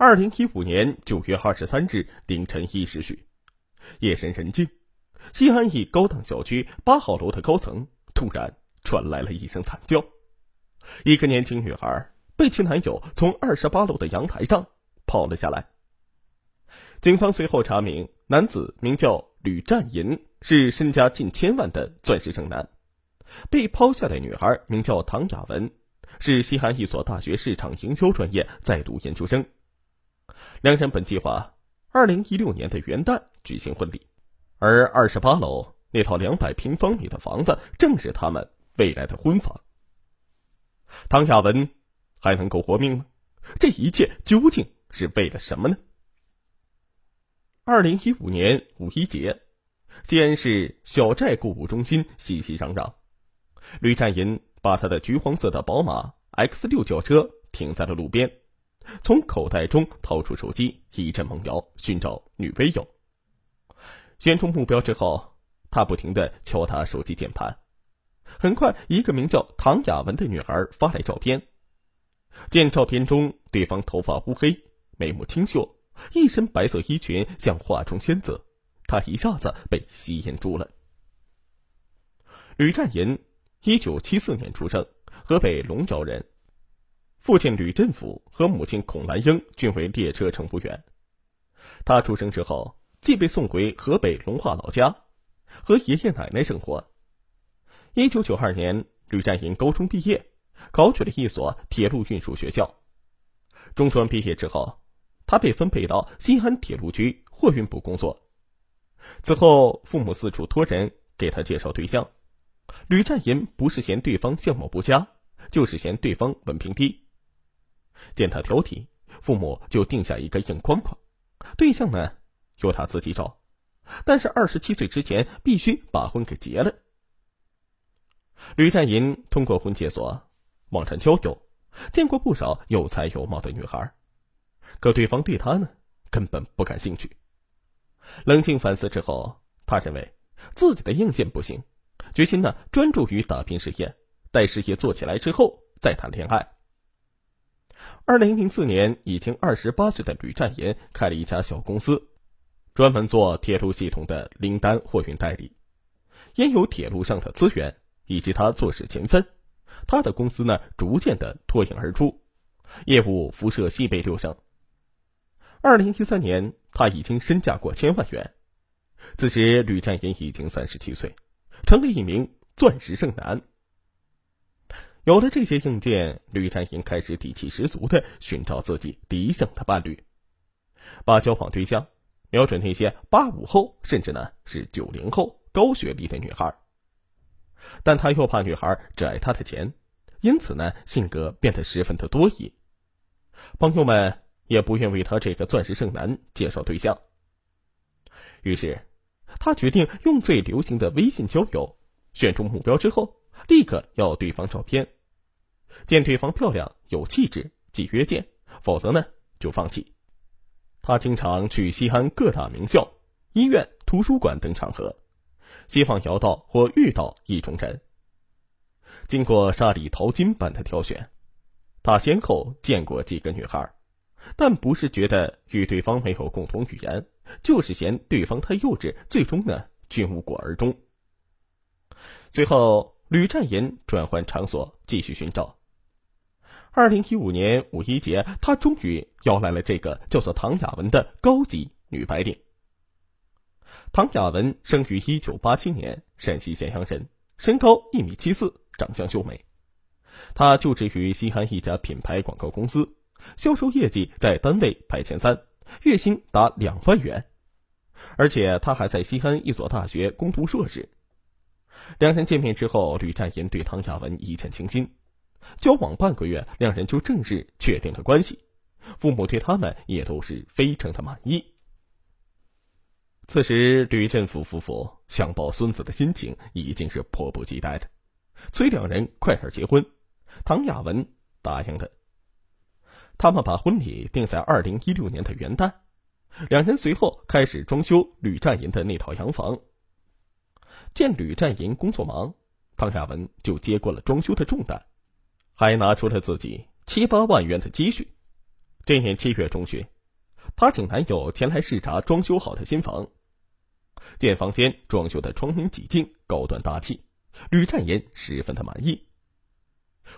二零一五年九月二十三日凌晨一时许，夜深人静，西安一高档小区八号楼的高层突然传来了一声惨叫，一个年轻女孩被其男友从二十八楼的阳台上抛了下来。警方随后查明，男子名叫吕占银，是身家近千万的钻石剩男；被抛下的女孩名叫唐雅文，是西安一所大学市场营销专业在读研究生。两人本计划二零一六年的元旦举行婚礼，而二十八楼那套两百平方米的房子正是他们未来的婚房。唐雅文还能够活命吗？这一切究竟是为了什么呢？二零一五年五一节，西安市小寨购物中心熙熙攘攘，吕占银把他的橘黄色的宝马 X 六轿车停在了路边。从口袋中掏出手机，一阵猛摇，寻找女微友。选中目标之后，他不停的敲打手机键盘。很快，一个名叫唐雅文的女孩发来照片。见照片中对方头发乌黑，眉目清秀，一身白色衣裙像画中仙子，他一下子被吸引住了。吕占银，一九七四年出生，河北龙窑人。父亲吕振甫和母亲孔兰英均为列车乘务员。他出生之后，即被送回河北隆化老家，和爷爷奶奶生活。一九九二年，吕占银高中毕业，考取了一所铁路运输学校。中专毕业之后，他被分配到西安铁路局货运部工作。此后，父母四处托人给他介绍对象。吕占银不是嫌对方相貌不佳，就是嫌对方文凭低。见他挑剔，父母就定下一个硬框框，对象呢由他自己找，但是二十七岁之前必须把婚给结了。吕占银通过婚介所、网站交友，见过不少有才有貌的女孩，可对方对他呢根本不感兴趣。冷静反思之后，他认为自己的硬件不行，决心呢专注于打拼事业，待事业做起来之后再谈恋爱。二零零四年，已经二十八岁的吕占银开了一家小公司，专门做铁路系统的零单货运代理。因有铁路上的资源以及他做事勤奋，他的公司呢逐渐的脱颖而出，业务辐射西北六省。二零一三年，他已经身价过千万元。此时，吕占银已经三十七岁，成了一名钻石剩男。有了这些硬件，吕占银开始底气十足的寻找自己理想的伴侣，把交往对象瞄准那些八五后，甚至呢是九零后高学历的女孩。但他又怕女孩只爱他的钱，因此呢性格变得十分的多疑，朋友们也不愿为他这个钻石剩男介绍对象。于是，他决定用最流行的微信交友，选中目标之后，立刻要对方照片。见对方漂亮有气质，即约见；否则呢，就放弃。他经常去西安各大名校、医院、图书馆等场合，希望摇到或遇到意中人。经过沙里淘金般的挑选，他先后见过几个女孩，但不是觉得与对方没有共同语言，就是嫌对方太幼稚，最终呢，均无果而终。最后，吕占银转换场所，继续寻找。二零一五年五一节，他终于邀来了这个叫做唐雅文的高级女白领。唐雅文生于一九八七年，陕西咸阳人，身高一米七四，长相秀美。她就职于西安一家品牌广告公司，销售业绩在单位排前三，月薪达两万元。而且她还在西安一所大学攻读硕士。两人见面之后，吕占银对唐雅文一见倾心。交往半个月，两人就正式确定了关系，父母对他们也都是非常的满意。此时，吕振甫夫妇想抱孙子的心情已经是迫不及待的，催两人快点结婚。唐雅文答应的。他们把婚礼定在二零一六年的元旦，两人随后开始装修吕占银的那套洋房。见吕占银工作忙，唐雅文就接过了装修的重担。还拿出了自己七八万元的积蓄，这年七月中旬，她请男友前来视察装修好的新房。见房间装修的窗明几净、高端大气，吕占言十分的满意。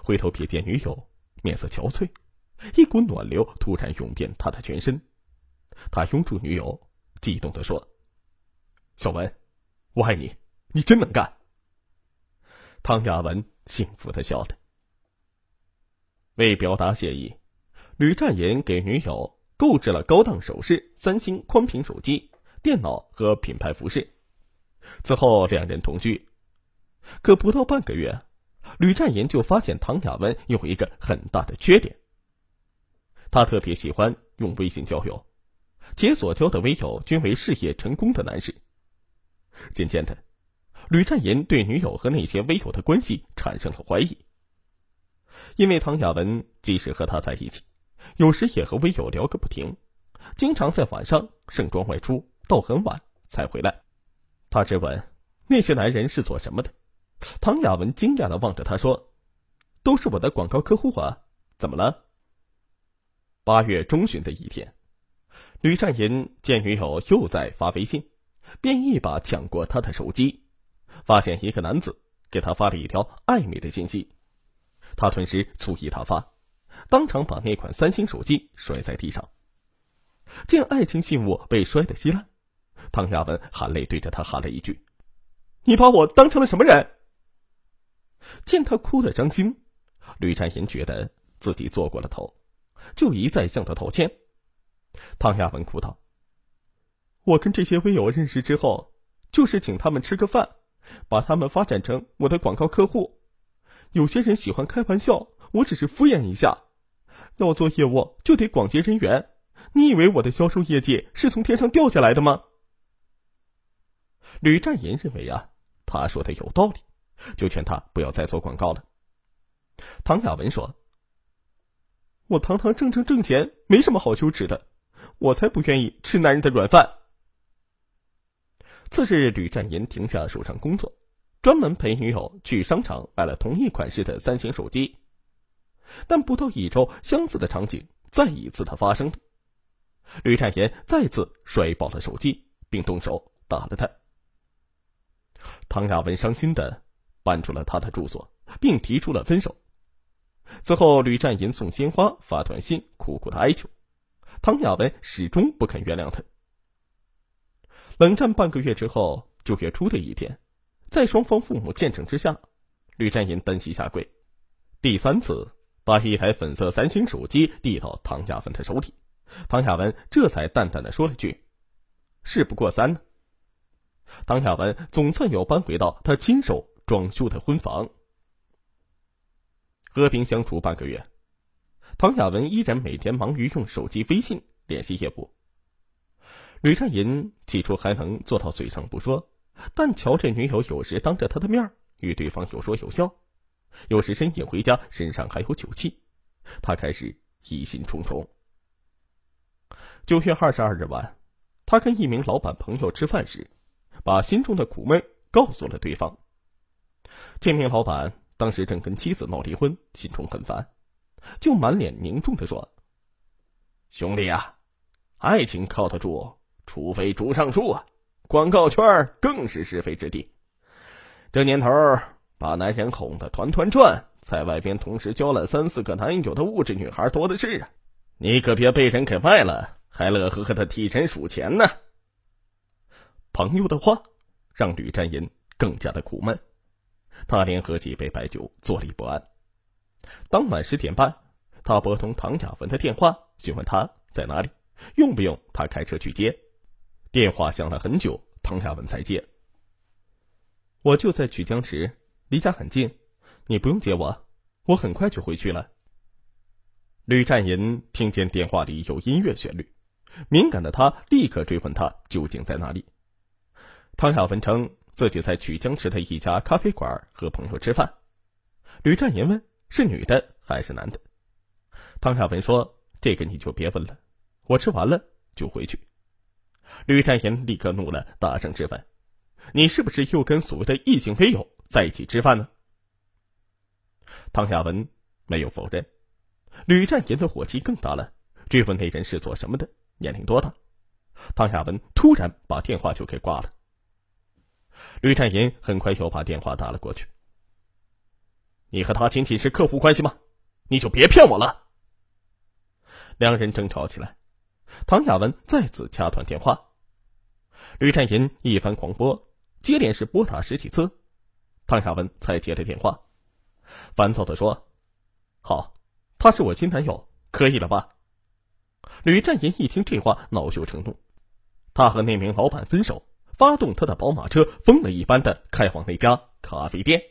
回头瞥见女友，面色憔悴，一股暖流突然涌遍他的全身。他拥住女友，激动的说：“小文，我爱你，你真能干。”唐雅文幸福的笑了。为表达谢意，吕占言给女友购置了高档首饰、三星宽屏手机、电脑和品牌服饰。此后两人同居，可不到半个月，吕占言就发现唐雅文有一个很大的缺点。他特别喜欢用微信交友，且所交的微友均为事业成功的男士。渐渐的，吕占言对女友和那些微友的关系产生了怀疑。因为唐雅文即使和他在一起，有时也和微友聊个不停，经常在晚上盛装外出，到很晚才回来。他质问那些男人是做什么的，唐雅文惊讶的望着他说：“都是我的广告客户啊，怎么了？”八月中旬的一天，吕占银见女友又在发微信，便一把抢过她的手机，发现一个男子给他发了一条暧昧的信息。他顿时醋意大发，当场把那款三星手机摔在地上。见爱情信物被摔得稀烂，唐亚文含泪对着他喊了一句：“你把我当成了什么人？”见他哭得伤心，吕占银觉得自己做过了头，就一再向他道歉。唐亚文哭道：“我跟这些微友认识之后，就是请他们吃个饭，把他们发展成我的广告客户。”有些人喜欢开玩笑，我只是敷衍一下。要做业务就得广结人缘，你以为我的销售业绩是从天上掉下来的吗？吕占银认为啊，他说的有道理，就劝他不要再做广告了。唐雅文说：“我堂堂正正挣钱，没什么好羞耻的，我才不愿意吃男人的软饭。”次日，吕占银停下手上工作。专门陪女友去商场买了同一款式的三星手机，但不到一周，相似的场景再一次的发生了。吕占言再次摔爆了手机，并动手打了他。唐亚文伤心的搬出了他的住所，并提出了分手。此后，吕占银送鲜花、发短信，苦苦的哀求，唐亚文始终不肯原谅他。冷战半个月之后，九月初的一天。在双方父母见证之下，吕占银单膝下跪，第三次把一台粉色三星手机递到唐亚文的手里，唐亚文这才淡淡的说了句：“事不过三。”唐亚文总算又搬回到他亲手装修的婚房。和平相处半个月，唐亚文依然每天忙于用手机微信联系业务。吕占银起初还能做到嘴上不说。但瞧这女友有时当着他的面与对方有说有笑，有时深夜回家身上还有酒气，他开始疑心重重。九月二十二日晚，他跟一名老板朋友吃饭时，把心中的苦闷告诉了对方。这名老板当时正跟妻子闹离婚，心中很烦，就满脸凝重的说：“兄弟啊，爱情靠得住，除非竹上树啊。”广告圈更是是非之地，这年头把男人哄得团团转，在外边同时交了三四个男友的物质女孩多的是啊！你可别被人给卖了，还乐呵呵的替人数钱呢。朋友的话让吕占银更加的苦闷，他连喝几杯白酒，坐立不安。当晚十点半，他拨通唐雅文的电话，询问他在哪里，用不用他开车去接。电话响了很久，唐亚文才接。我就在曲江池，离家很近，你不用接我，我很快就回去了。吕占银听见电话里有音乐旋律，敏感的他立刻追问他究竟在哪里。唐亚文称自己在曲江池的一家咖啡馆和朋友吃饭。吕占银问是女的还是男的，唐亚文说这个你就别问了，我吃完了就回去。吕占言立刻怒了，大声质问：“你是不是又跟所谓的异性朋友在一起吃饭呢？”唐亚文没有否认，吕占言的火气更大了，追问那人是做什么的，年龄多大。唐亚文突然把电话就给挂了。吕占银很快又把电话打了过去。你和他仅仅是客户关系吗？你就别骗我了。两人争吵起来，唐亚文再次掐断电话。吕占银一番狂拨，接连是拨打十几次，唐亚文才接了电话，烦躁的说：“好，他是我新男友，可以了吧？”吕占银一听这话，恼羞成怒，他和那名老板分手，发动他的宝马车，疯了一般的开往那家咖啡店。